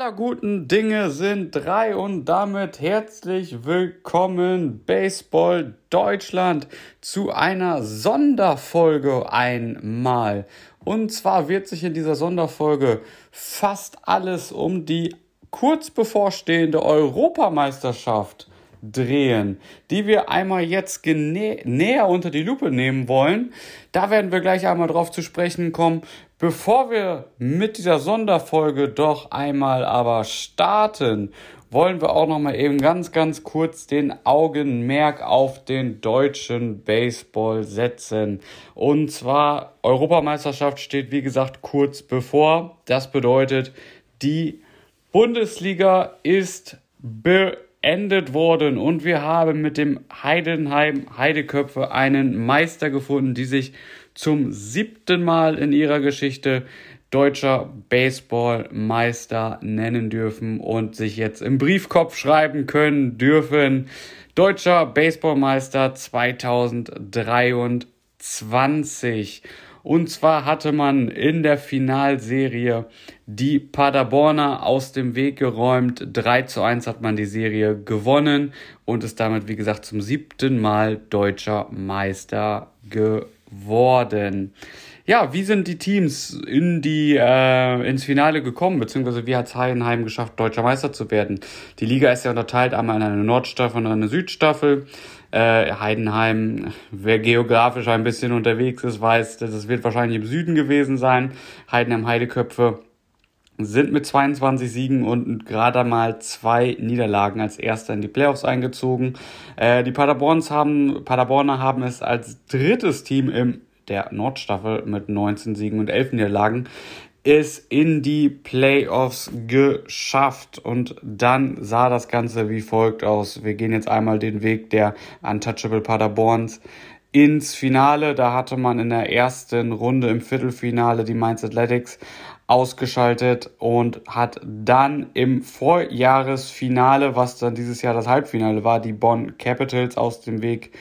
Aller guten Dinge sind drei und damit herzlich willkommen Baseball Deutschland zu einer Sonderfolge einmal. Und zwar wird sich in dieser Sonderfolge fast alles um die kurz bevorstehende Europameisterschaft drehen, die wir einmal jetzt näher unter die Lupe nehmen wollen. Da werden wir gleich einmal drauf zu sprechen kommen. Bevor wir mit dieser Sonderfolge doch einmal aber starten, wollen wir auch noch mal eben ganz, ganz kurz den Augenmerk auf den deutschen Baseball setzen. Und zwar Europameisterschaft steht, wie gesagt, kurz bevor. Das bedeutet, die Bundesliga ist beendet worden und wir haben mit dem Heidenheim Heideköpfe einen Meister gefunden, die sich zum siebten Mal in ihrer Geschichte deutscher Baseballmeister nennen dürfen und sich jetzt im Briefkopf schreiben können dürfen. Deutscher Baseballmeister 2023. Und zwar hatte man in der Finalserie die Paderborner aus dem Weg geräumt. 3 zu 1 hat man die Serie gewonnen und ist damit, wie gesagt, zum siebten Mal deutscher Meister geworden. Ja, wie sind die Teams in die, äh, ins Finale gekommen, beziehungsweise wie hat es Heidenheim geschafft, deutscher Meister zu werden? Die Liga ist ja unterteilt einmal in eine Nordstaffel und eine Südstaffel. Äh, Heidenheim, wer geografisch ein bisschen unterwegs ist, weiß, das wird wahrscheinlich im Süden gewesen sein. Heidenheim Heideköpfe sind mit 22 Siegen und gerade mal zwei Niederlagen als Erster in die Playoffs eingezogen. Äh, die Paderborns haben, Paderborner haben es als drittes Team im der Nordstaffel mit 19 Siegen und 11 Niederlagen es in die Playoffs geschafft. Und dann sah das Ganze wie folgt aus. Wir gehen jetzt einmal den Weg der Untouchable Paderborns ins Finale. Da hatte man in der ersten Runde im Viertelfinale die Mainz Athletics ausgeschaltet und hat dann im Vorjahresfinale, was dann dieses Jahr das Halbfinale war, die Bonn Capitals aus dem Weg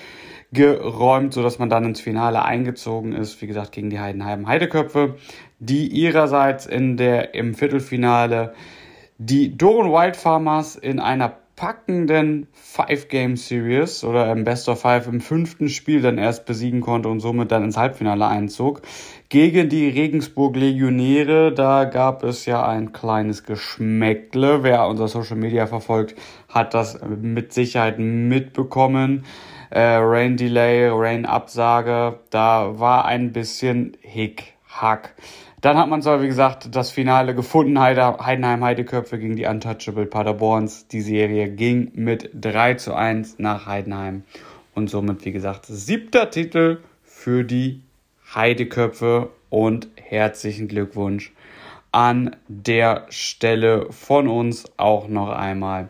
geräumt, so dass man dann ins Finale eingezogen ist, wie gesagt, gegen die Heidenheim Heideköpfe, die ihrerseits in der, im Viertelfinale die Doren Wild Farmers in einer packenden Five-Game-Series oder im Best of Five im fünften Spiel dann erst besiegen konnte und somit dann ins Halbfinale einzog. Gegen die Regensburg Legionäre, da gab es ja ein kleines Geschmäckle. Wer unser Social Media verfolgt, hat das mit Sicherheit mitbekommen. Äh, Rain Delay, Rain Absage, da war ein bisschen Hick-Hack. Dann hat man zwar, wie gesagt, das Finale gefunden, Heidenheim Heideköpfe gegen die Untouchable Paderborns. Die Serie ging mit 3 zu 1 nach Heidenheim. Und somit, wie gesagt, siebter Titel für die Heideköpfe und herzlichen Glückwunsch an der Stelle von uns auch noch einmal.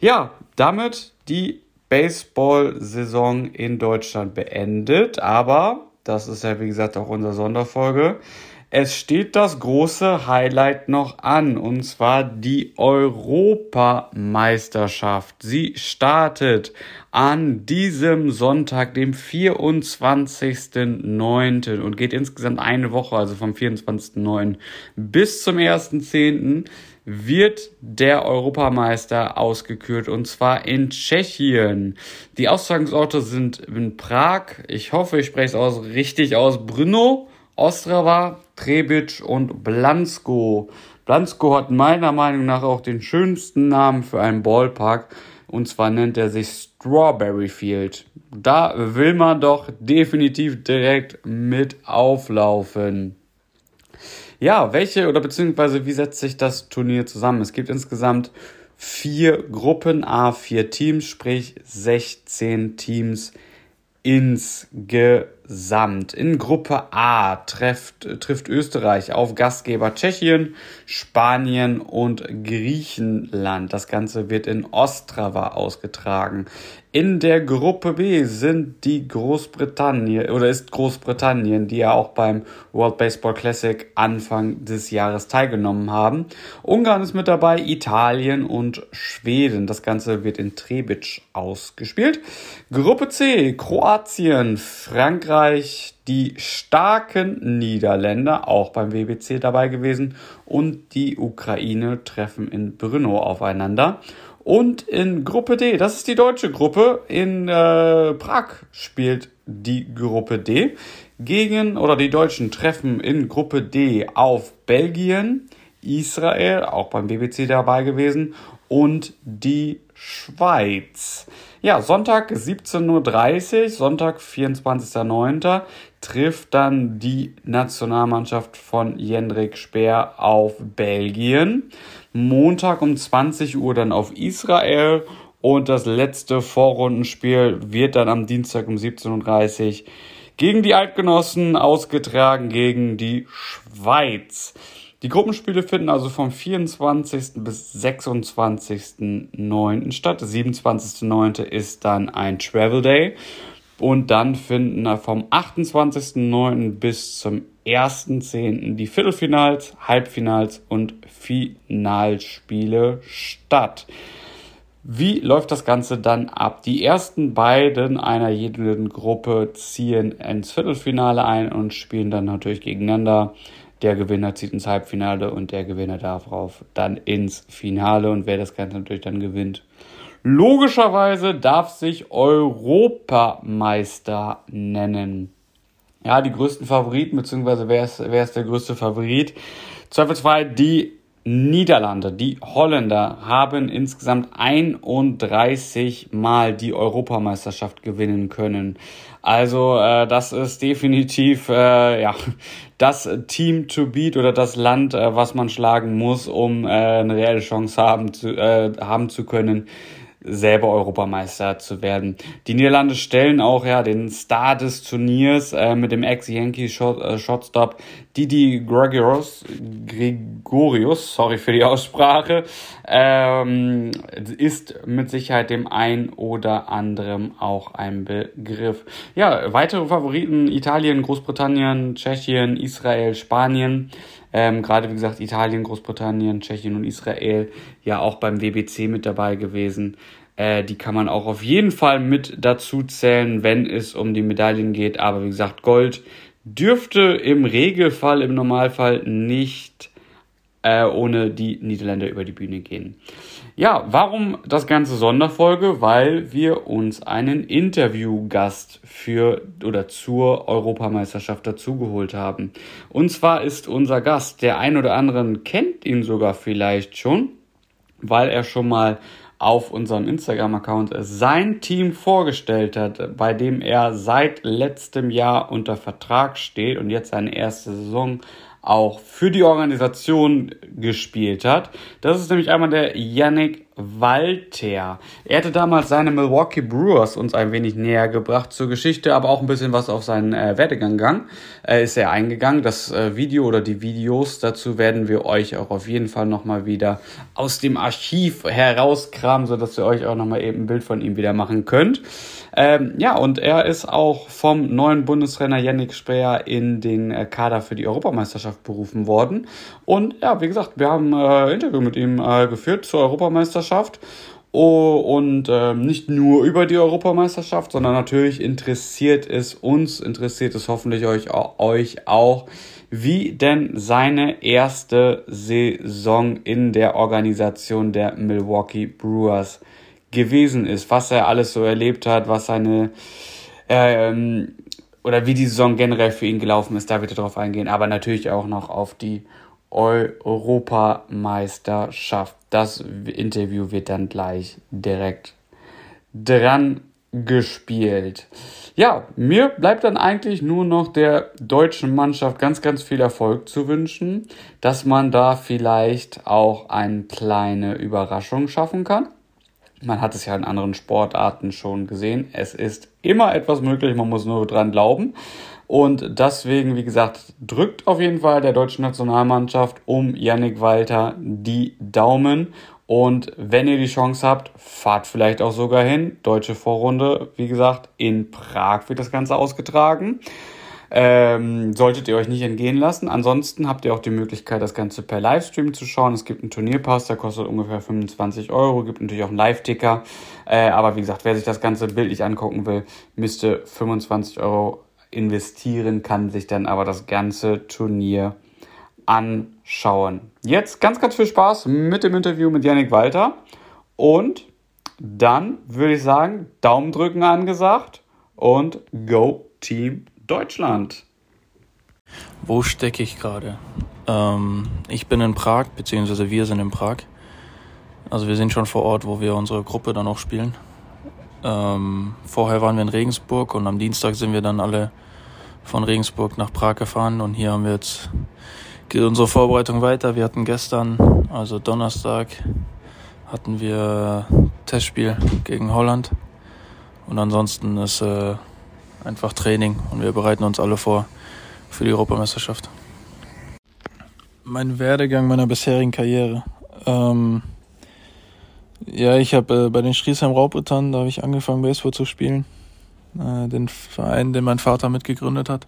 Ja, damit die Baseball-Saison in Deutschland beendet, aber das ist ja wie gesagt auch unsere Sonderfolge. Es steht das große Highlight noch an, und zwar die Europameisterschaft. Sie startet an diesem Sonntag, dem 24.09. und geht insgesamt eine Woche, also vom 24.09. bis zum 1.10 wird der Europameister ausgekürt und zwar in Tschechien. Die Austragungsorte sind in Prag, ich hoffe, ich spreche es aus richtig aus, Brno, Ostrava, Trebic und Blansko. Blansko hat meiner Meinung nach auch den schönsten Namen für einen Ballpark und zwar nennt er sich Strawberry Field. Da will man doch definitiv direkt mit auflaufen. Ja, welche oder beziehungsweise wie setzt sich das Turnier zusammen? Es gibt insgesamt vier Gruppen, A, vier Teams, sprich 16 Teams insgesamt. In Gruppe A trifft, trifft Österreich auf Gastgeber Tschechien, Spanien und Griechenland. Das Ganze wird in Ostrava ausgetragen. In der Gruppe B sind die Großbritannien oder ist Großbritannien, die ja auch beim World Baseball Classic Anfang des Jahres teilgenommen haben. Ungarn ist mit dabei, Italien und Schweden. Das Ganze wird in Trebic ausgespielt. Gruppe C, Kroatien, Frankreich, die starken Niederländer, auch beim WBC dabei gewesen, und die Ukraine treffen in Brno aufeinander. Und in Gruppe D, das ist die deutsche Gruppe, in äh, Prag spielt die Gruppe D gegen, oder die Deutschen treffen in Gruppe D auf Belgien, Israel, auch beim BBC dabei gewesen, und die Schweiz. Ja, Sonntag 17.30 Uhr, Sonntag 24.09. trifft dann die Nationalmannschaft von Jendrik Speer auf Belgien. Montag um 20 Uhr dann auf Israel und das letzte Vorrundenspiel wird dann am Dienstag um 17.30 Uhr gegen die Altgenossen ausgetragen gegen die Schweiz. Die Gruppenspiele finden also vom 24. bis 26.09. statt. Der 27.09. ist dann ein Travel Day. Und dann finden vom 28.09. bis zum 1.10. die Viertelfinals, Halbfinals und Finalspiele statt. Wie läuft das Ganze dann ab? Die ersten beiden einer jeden Gruppe ziehen ins Viertelfinale ein und spielen dann natürlich gegeneinander. Der Gewinner zieht ins Halbfinale und der Gewinner darauf dann ins Finale. Und wer das Ganze natürlich dann gewinnt, logischerweise darf sich Europameister nennen. Ja, die größten Favoriten, beziehungsweise wer ist, wer ist der größte Favorit? Zweifelsfrei die Niederlande, die Holländer haben insgesamt 31 Mal die Europameisterschaft gewinnen können. Also äh, das ist definitiv äh, ja das Team to beat oder das Land, äh, was man schlagen muss, um äh, eine reelle Chance haben zu, äh, haben zu können, selber Europameister zu werden. Die Niederlande stellen auch ja den Star des Turniers äh, mit dem Ex-Yankee Short, äh, Didi Gregorius, Gregorius, sorry für die Aussprache, ähm, ist mit Sicherheit dem ein oder anderen auch ein Begriff. Ja, weitere Favoriten Italien, Großbritannien, Tschechien, Israel, Spanien. Ähm, Gerade wie gesagt Italien, Großbritannien, Tschechien und Israel ja auch beim WBC mit dabei gewesen. Äh, die kann man auch auf jeden Fall mit dazu zählen, wenn es um die Medaillen geht. Aber wie gesagt, Gold dürfte im Regelfall, im Normalfall nicht äh, ohne die Niederländer über die Bühne gehen. Ja, warum das ganze Sonderfolge? Weil wir uns einen Interviewgast für oder zur Europameisterschaft dazugeholt haben. Und zwar ist unser Gast, der ein oder anderen kennt ihn sogar vielleicht schon, weil er schon mal auf unserem Instagram-Account sein Team vorgestellt hat, bei dem er seit letztem Jahr unter Vertrag steht und jetzt seine erste Saison auch für die Organisation gespielt hat. Das ist nämlich einmal der Yannick Walter. Er hatte damals seine Milwaukee Brewers uns ein wenig näher gebracht zur Geschichte, aber auch ein bisschen was auf seinen äh, Werdegang äh, ist er eingegangen. Das äh, Video oder die Videos dazu werden wir euch auch auf jeden Fall nochmal wieder aus dem Archiv herauskramen, sodass ihr euch auch nochmal eben ein Bild von ihm wieder machen könnt. Ähm, ja, und er ist auch vom neuen Bundestrainer Yannick Speer in den äh, Kader für die Europameisterschaft berufen worden. Und ja, wie gesagt, wir haben äh, Interview mit ihm äh, geführt zur Europameisterschaft Europameisterschaft. Oh, und äh, nicht nur über die Europameisterschaft, sondern natürlich interessiert es uns, interessiert es hoffentlich euch, euch auch, wie denn seine erste Saison in der Organisation der Milwaukee Brewers gewesen ist, was er alles so erlebt hat, was seine ähm, oder wie die Saison generell für ihn gelaufen ist, da wird er drauf eingehen, aber natürlich auch noch auf die Europameisterschaft. Das Interview wird dann gleich direkt dran gespielt. Ja, mir bleibt dann eigentlich nur noch der deutschen Mannschaft ganz, ganz viel Erfolg zu wünschen, dass man da vielleicht auch eine kleine Überraschung schaffen kann. Man hat es ja in anderen Sportarten schon gesehen. Es ist immer etwas möglich, man muss nur dran glauben. Und deswegen, wie gesagt, drückt auf jeden Fall der deutschen Nationalmannschaft um Yannick Walter die Daumen. Und wenn ihr die Chance habt, fahrt vielleicht auch sogar hin. Deutsche Vorrunde, wie gesagt, in Prag wird das Ganze ausgetragen. Ähm, solltet ihr euch nicht entgehen lassen. Ansonsten habt ihr auch die Möglichkeit, das Ganze per Livestream zu schauen. Es gibt einen Turnierpass, der kostet ungefähr 25 Euro. Gibt natürlich auch einen Live-Ticker. Äh, aber wie gesagt, wer sich das Ganze bildlich angucken will, müsste 25 Euro investieren, kann sich dann aber das ganze Turnier anschauen. Jetzt ganz, ganz viel Spaß mit dem Interview mit Yannick Walter. Und dann würde ich sagen, Daumen drücken angesagt und Go Team Deutschland. Wo stecke ich gerade? Ähm, ich bin in Prag, beziehungsweise wir sind in Prag. Also wir sind schon vor Ort, wo wir unsere Gruppe dann auch spielen. Ähm, vorher waren wir in Regensburg und am Dienstag sind wir dann alle von Regensburg nach Prag gefahren und hier haben wir jetzt geht unsere Vorbereitung weiter. Wir hatten gestern, also Donnerstag, hatten wir Testspiel gegen Holland und ansonsten ist äh, einfach Training und wir bereiten uns alle vor für die Europameisterschaft. Mein Werdegang meiner bisherigen Karriere. Ähm, ja, ich habe äh, bei den Striesheim Raubrittern, da habe ich angefangen Baseball zu spielen. Äh, den Verein, den mein Vater mitgegründet hat.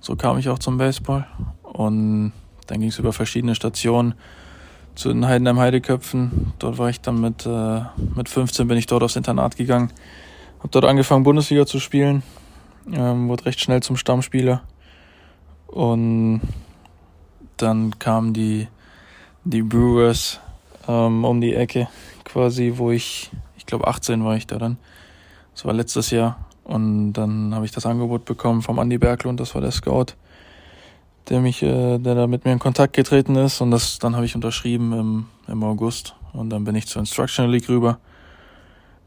So kam ich auch zum Baseball. Und dann ging es über verschiedene Stationen zu den Heidenheim Heideköpfen. Dort war ich dann mit, äh, mit 15 bin ich dort aufs Internat gegangen. Habe dort angefangen Bundesliga zu spielen. Ähm, wurde recht schnell zum Stammspieler. Und dann kamen die, die Brewers ähm, um die Ecke quasi, wo ich, ich glaube 18 war ich da dann. Das war letztes Jahr. Und dann habe ich das Angebot bekommen vom Andy Berglund, das war der Scout, der mich, äh, der da mit mir in Kontakt getreten ist. Und das, dann habe ich unterschrieben im, im August. Und dann bin ich zur Instructional League rüber.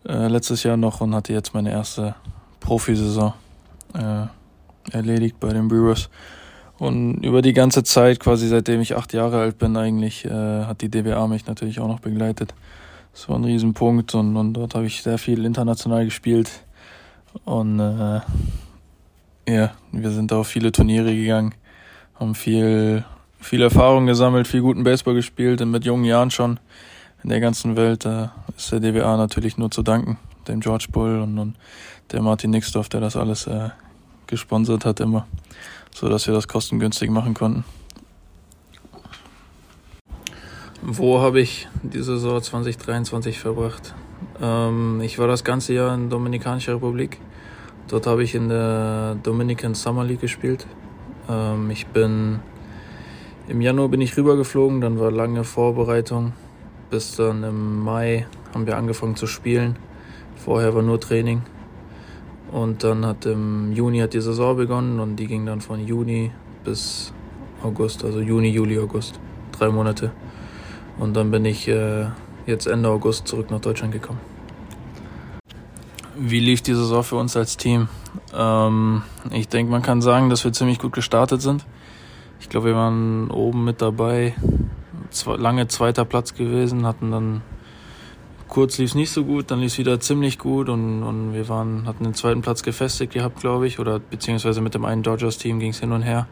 Äh, letztes Jahr noch und hatte jetzt meine erste Profisaison äh, erledigt bei den Brewers. Und über die ganze Zeit, quasi seitdem ich acht Jahre alt bin, eigentlich, äh, hat die DBA mich natürlich auch noch begleitet. Das war ein Riesenpunkt und, und dort habe ich sehr viel international gespielt. Und äh, ja, wir sind auf viele Turniere gegangen, haben viel, viel Erfahrung gesammelt, viel guten Baseball gespielt und mit jungen Jahren schon in der ganzen Welt äh, ist der DBA natürlich nur zu danken. Dem George Bull und, und der Martin Nixdorf, der das alles äh, gesponsert hat immer, so dass wir das kostengünstig machen konnten. Wo habe ich die Saison 2023 verbracht? Ähm, ich war das ganze Jahr in Dominikanischer Republik. Dort habe ich in der Dominican Summer League gespielt. Ähm, ich bin im Januar bin ich rübergeflogen, dann war lange Vorbereitung. Bis dann im Mai haben wir angefangen zu spielen. Vorher war nur Training. Und dann hat im Juni hat die Saison begonnen und die ging dann von Juni bis August, also Juni, Juli, August. Drei Monate. Und dann bin ich äh, jetzt Ende August zurück nach Deutschland gekommen. Wie lief die Saison für uns als Team? Ähm, ich denke, man kann sagen, dass wir ziemlich gut gestartet sind. Ich glaube, wir waren oben mit dabei, zwei, lange zweiter Platz gewesen, hatten dann kurz lief es nicht so gut, dann lief es wieder ziemlich gut und, und wir waren, hatten den zweiten Platz gefestigt gehabt, glaube ich, oder beziehungsweise mit dem einen Dodgers-Team ging es hin und her.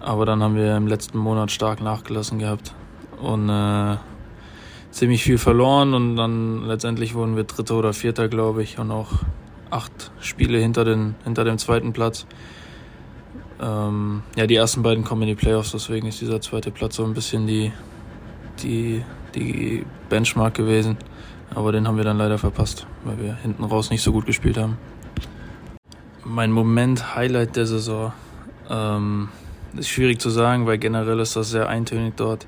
Aber dann haben wir im letzten Monat stark nachgelassen gehabt und äh, ziemlich viel verloren und dann letztendlich wurden wir Dritter oder Vierter, glaube ich, und auch acht Spiele hinter, den, hinter dem zweiten Platz. Ähm, ja, die ersten beiden kommen in die Playoffs, deswegen ist dieser zweite Platz so ein bisschen die, die, die Benchmark gewesen. Aber den haben wir dann leider verpasst, weil wir hinten raus nicht so gut gespielt haben. Mein Moment Highlight der Saison ähm, ist schwierig zu sagen, weil generell ist das sehr eintönig dort.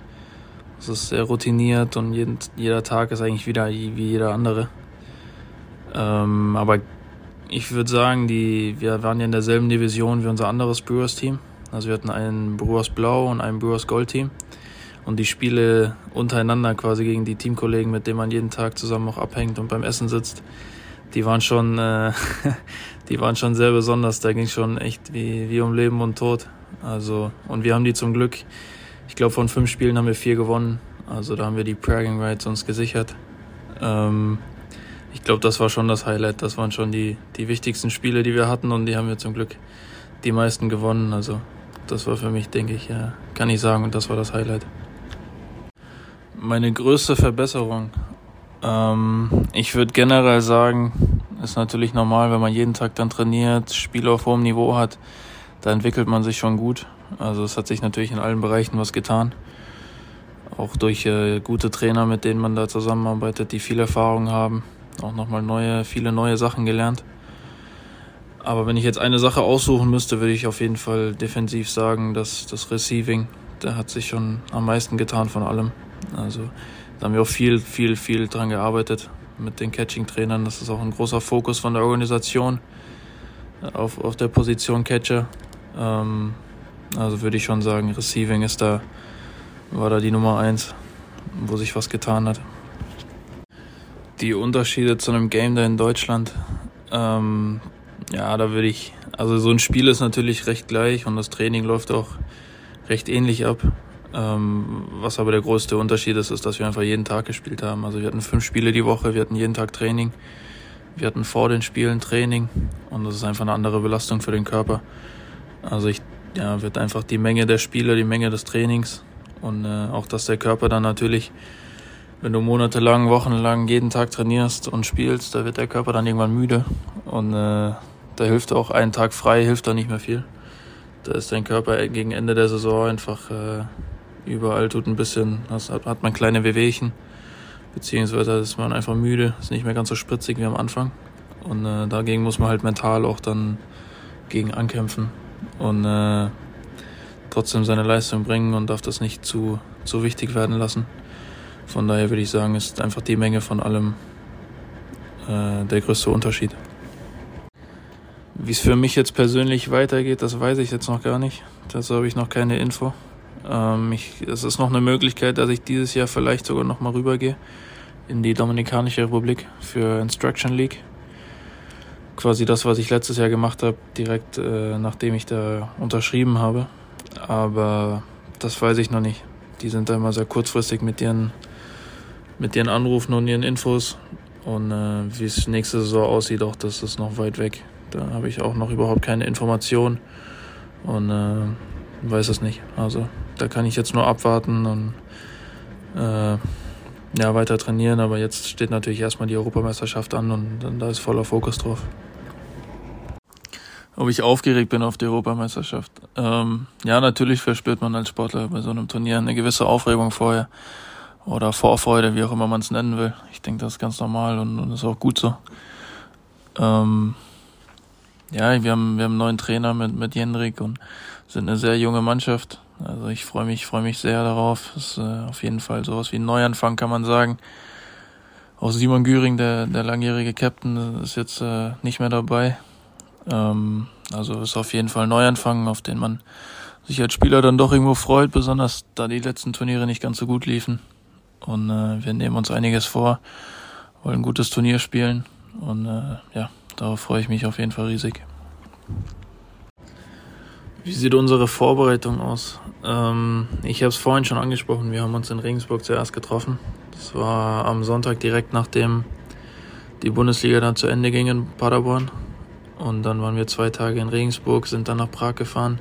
Es ist sehr routiniert und jeden, jeder Tag ist eigentlich wieder wie jeder andere. Ähm, aber ich würde sagen, die, wir waren ja in derselben Division wie unser anderes Brewers-Team. Also wir hatten ein Brewers Blau und ein Brewers Gold-Team. Und die Spiele untereinander quasi gegen die Teamkollegen, mit denen man jeden Tag zusammen auch abhängt und beim Essen sitzt, die waren schon, äh, die waren schon sehr besonders. Da ging schon echt wie, wie um Leben und Tod. Also, und wir haben die zum Glück, ich glaube, von fünf Spielen haben wir vier gewonnen. Also da haben wir die Pragging Rights uns gesichert. Ähm, ich glaube, das war schon das Highlight. Das waren schon die, die wichtigsten Spiele, die wir hatten und die haben wir zum Glück die meisten gewonnen. Also das war für mich, denke ich, ja, kann ich sagen, und das war das Highlight. Meine größte Verbesserung, ähm, ich würde generell sagen, ist natürlich normal, wenn man jeden Tag dann trainiert, Spiele auf hohem Niveau hat, da entwickelt man sich schon gut. Also es hat sich natürlich in allen Bereichen was getan. Auch durch äh, gute Trainer, mit denen man da zusammenarbeitet, die viel Erfahrung haben. Auch nochmal neue, viele neue Sachen gelernt. Aber wenn ich jetzt eine Sache aussuchen müsste, würde ich auf jeden Fall defensiv sagen, dass das Receiving, da hat sich schon am meisten getan von allem. Also da haben wir auch viel, viel, viel dran gearbeitet mit den Catching-Trainern. Das ist auch ein großer Fokus von der Organisation auf, auf der Position Catcher. Ähm, also würde ich schon sagen, Receiving ist da, war da die Nummer eins, wo sich was getan hat. Die Unterschiede zu einem Game da in Deutschland, ähm, ja, da würde ich, also so ein Spiel ist natürlich recht gleich und das Training läuft auch recht ähnlich ab. Ähm, was aber der größte Unterschied ist, ist, dass wir einfach jeden Tag gespielt haben. Also wir hatten fünf Spiele die Woche, wir hatten jeden Tag Training. Wir hatten vor den Spielen Training und das ist einfach eine andere Belastung für den Körper. Also ich ja, wird einfach die Menge der Spiele, die Menge des Trainings und äh, auch, dass der Körper dann natürlich, wenn du monatelang, wochenlang jeden Tag trainierst und spielst, da wird der Körper dann irgendwann müde und äh, da hilft auch ein Tag frei, hilft da nicht mehr viel. Da ist dein Körper gegen Ende der Saison einfach äh, überall tut ein bisschen, hat, hat man kleine Wehwehchen, beziehungsweise ist man einfach müde, ist nicht mehr ganz so spritzig wie am Anfang. Und äh, dagegen muss man halt mental auch dann gegen ankämpfen und äh, trotzdem seine Leistung bringen und darf das nicht zu, zu wichtig werden lassen. Von daher würde ich sagen, ist einfach die Menge von allem äh, der größte Unterschied. Wie es für mich jetzt persönlich weitergeht, das weiß ich jetzt noch gar nicht. Dazu habe ich noch keine Info. Ähm, es ist noch eine Möglichkeit, dass ich dieses Jahr vielleicht sogar noch mal rübergehe in die Dominikanische Republik für Instruction League. Quasi das, was ich letztes Jahr gemacht habe, direkt äh, nachdem ich da unterschrieben habe. Aber das weiß ich noch nicht. Die sind da immer sehr kurzfristig mit ihren, mit ihren Anrufen und ihren Infos. Und äh, wie es nächste Saison aussieht, auch das ist noch weit weg. Da habe ich auch noch überhaupt keine Informationen und äh, weiß es nicht. Also da kann ich jetzt nur abwarten und äh, ja, weiter trainieren. Aber jetzt steht natürlich erstmal die Europameisterschaft an und, und da ist voller Fokus drauf. Ob ich aufgeregt bin auf die Europameisterschaft? Ähm, ja, natürlich verspürt man als Sportler bei so einem Turnier eine gewisse Aufregung vorher oder Vorfreude, wie auch immer man es nennen will. Ich denke, das ist ganz normal und, und ist auch gut so. Ähm, ja, wir haben, wir haben einen neuen Trainer mit, mit Jendrik und sind eine sehr junge Mannschaft. Also ich freue mich, freue mich sehr darauf. Das ist äh, auf jeden Fall sowas wie ein Neuanfang, kann man sagen. Auch Simon Güring, der, der langjährige Captain, ist jetzt äh, nicht mehr dabei. Ähm, also ist auf jeden Fall ein Neuanfang, auf den man sich als Spieler dann doch irgendwo freut, besonders da die letzten Turniere nicht ganz so gut liefen. Und äh, wir nehmen uns einiges vor, wollen ein gutes Turnier spielen und äh, ja, Darauf freue ich mich auf jeden Fall riesig. Wie sieht unsere Vorbereitung aus? Ähm, ich habe es vorhin schon angesprochen, wir haben uns in Regensburg zuerst getroffen. Das war am Sonntag direkt nachdem die Bundesliga dann zu Ende ging in Paderborn. Und dann waren wir zwei Tage in Regensburg, sind dann nach Prag gefahren.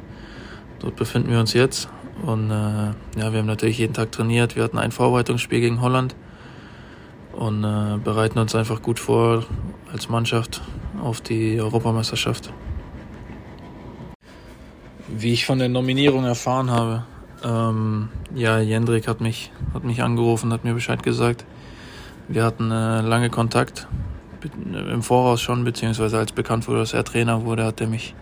Dort befinden wir uns jetzt. Und äh, ja, wir haben natürlich jeden Tag trainiert. Wir hatten ein Vorbereitungsspiel gegen Holland und äh, bereiten uns einfach gut vor als Mannschaft auf die Europameisterschaft. Wie ich von der Nominierung erfahren habe, ähm, ja, Jendrik hat mich, hat mich angerufen, hat mir Bescheid gesagt. Wir hatten äh, lange Kontakt im Voraus schon, beziehungsweise als bekannt wurde, dass er Trainer wurde, hat er mich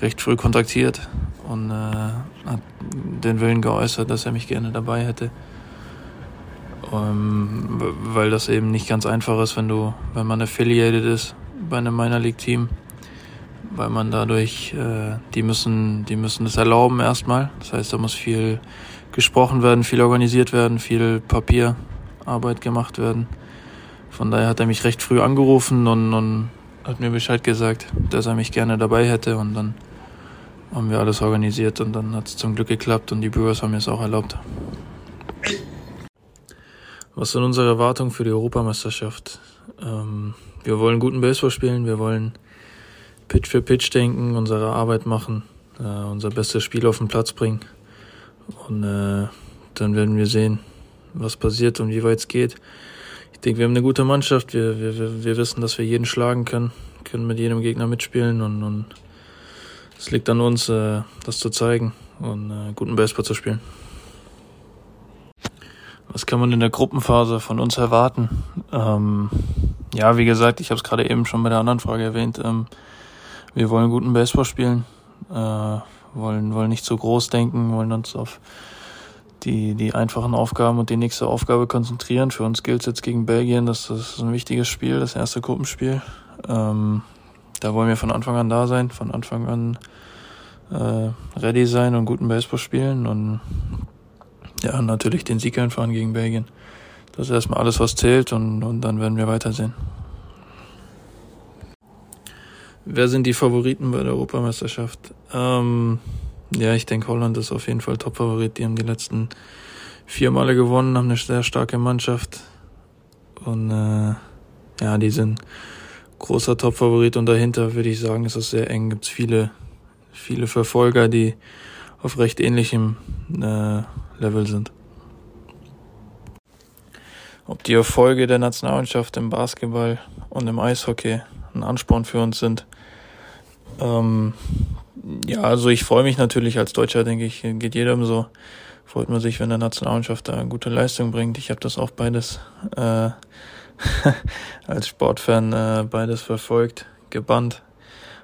recht früh kontaktiert und äh, hat den Willen geäußert, dass er mich gerne dabei hätte ähm, weil das eben nicht ganz einfach ist, wenn du, wenn man affiliated ist bei einem Minor League Team, weil man dadurch, äh, die müssen, die müssen das erlauben erstmal. Das heißt, da muss viel gesprochen werden, viel organisiert werden, viel Papierarbeit gemacht werden. Von daher hat er mich recht früh angerufen und, und hat mir Bescheid gesagt, dass er mich gerne dabei hätte und dann haben wir alles organisiert und dann hat es zum Glück geklappt und die Brewers haben mir es auch erlaubt. Was sind unsere Erwartungen für die Europameisterschaft? Ähm, wir wollen guten Baseball spielen, wir wollen Pitch für Pitch denken, unsere Arbeit machen, äh, unser bestes Spiel auf den Platz bringen und äh, dann werden wir sehen, was passiert und wie weit es geht. Ich denke, wir haben eine gute Mannschaft, wir, wir, wir wissen, dass wir jeden schlagen können, können mit jedem Gegner mitspielen und, und es liegt an uns, äh, das zu zeigen und äh, guten Baseball zu spielen. Was kann man in der Gruppenphase von uns erwarten? Ähm, ja, wie gesagt, ich habe es gerade eben schon bei der anderen Frage erwähnt. Ähm, wir wollen guten Baseball spielen, äh, wollen, wollen nicht zu groß denken, wollen uns auf die, die einfachen Aufgaben und die nächste Aufgabe konzentrieren. Für uns gilt es jetzt gegen Belgien, das, das ist ein wichtiges Spiel, das erste Gruppenspiel. Ähm, da wollen wir von Anfang an da sein, von Anfang an äh, ready sein und guten Baseball spielen und ja, natürlich den Sieg einfahren gegen Belgien. Das ist erstmal alles, was zählt und, und dann werden wir weitersehen. Wer sind die Favoriten bei der Europameisterschaft? Ähm, ja, ich denke, Holland ist auf jeden Fall Top-Favorit. Die haben die letzten vier Male gewonnen, haben eine sehr starke Mannschaft. Und äh, ja, die sind großer Top-Favorit und dahinter würde ich sagen, ist es sehr eng. Gibt es viele, viele Verfolger, die auf recht ähnlichem äh, Level sind. Ob die Erfolge der Nationalmannschaft im Basketball und im Eishockey ein Ansporn für uns sind. Ähm, ja, also ich freue mich natürlich als Deutscher, denke ich, geht jedem so. Freut man sich, wenn der Nationalmannschaft da gute Leistung bringt. Ich habe das auch beides äh, als Sportfan äh, beides verfolgt, gebannt,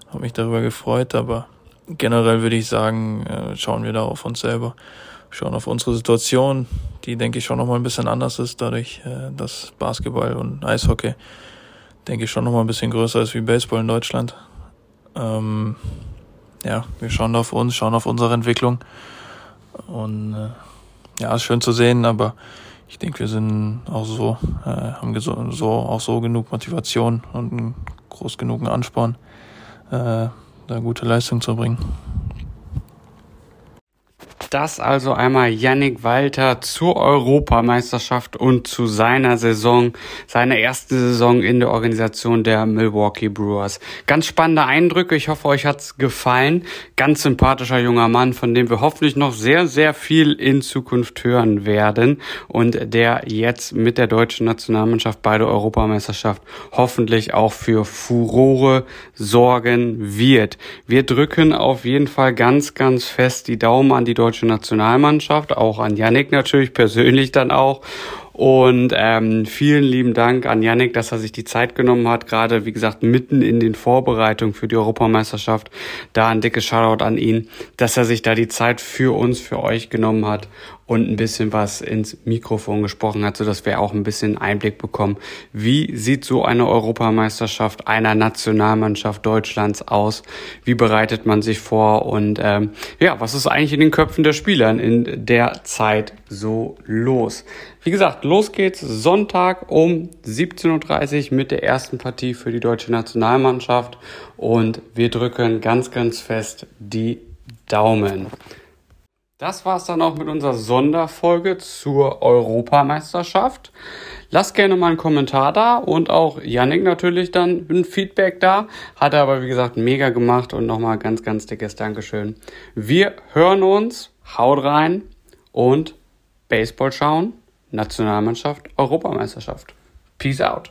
habe mich darüber gefreut, aber generell würde ich sagen, äh, schauen wir da auf uns selber, schauen auf unsere Situation, die denke ich schon nochmal ein bisschen anders ist, dadurch, äh, dass Basketball und Eishockey, denke ich, schon nochmal ein bisschen größer ist wie Baseball in Deutschland. Ähm, ja, wir schauen auf uns, schauen auf unsere Entwicklung und äh, ja, ist schön zu sehen, aber ich denke, wir sind auch so, äh, haben so, auch so genug Motivation und einen groß genugen Ansporn, äh, da gute Leistung zu bringen. Das also einmal Yannick Walter zur Europameisterschaft und zu seiner Saison, seiner ersten Saison in der Organisation der Milwaukee Brewers. Ganz spannende Eindrücke. Ich hoffe, euch hat's gefallen. Ganz sympathischer junger Mann, von dem wir hoffentlich noch sehr, sehr viel in Zukunft hören werden und der jetzt mit der deutschen Nationalmannschaft bei der Europameisterschaft hoffentlich auch für Furore sorgen wird. Wir drücken auf jeden Fall ganz, ganz fest die Daumen an die deutsche deutsche Nationalmannschaft, auch an Yannick natürlich persönlich dann auch. Und ähm, vielen lieben Dank an Yannick, dass er sich die Zeit genommen hat, gerade wie gesagt mitten in den Vorbereitungen für die Europameisterschaft. Da ein dickes Shoutout an ihn, dass er sich da die Zeit für uns, für euch genommen hat und ein bisschen was ins Mikrofon gesprochen hat, so dass wir auch ein bisschen Einblick bekommen, wie sieht so eine Europameisterschaft einer Nationalmannschaft Deutschlands aus, wie bereitet man sich vor und ähm, ja, was ist eigentlich in den Köpfen der Spielern in der Zeit so los. Wie gesagt, los geht's Sonntag um 17.30 Uhr mit der ersten Partie für die deutsche Nationalmannschaft und wir drücken ganz, ganz fest die Daumen. Das war's dann auch mit unserer Sonderfolge zur Europameisterschaft. Lasst gerne mal einen Kommentar da und auch Yannick natürlich dann ein Feedback da. Hat er aber wie gesagt mega gemacht und nochmal ganz, ganz dickes Dankeschön. Wir hören uns, haut rein und Baseball schauen, Nationalmannschaft, Europameisterschaft. Peace out.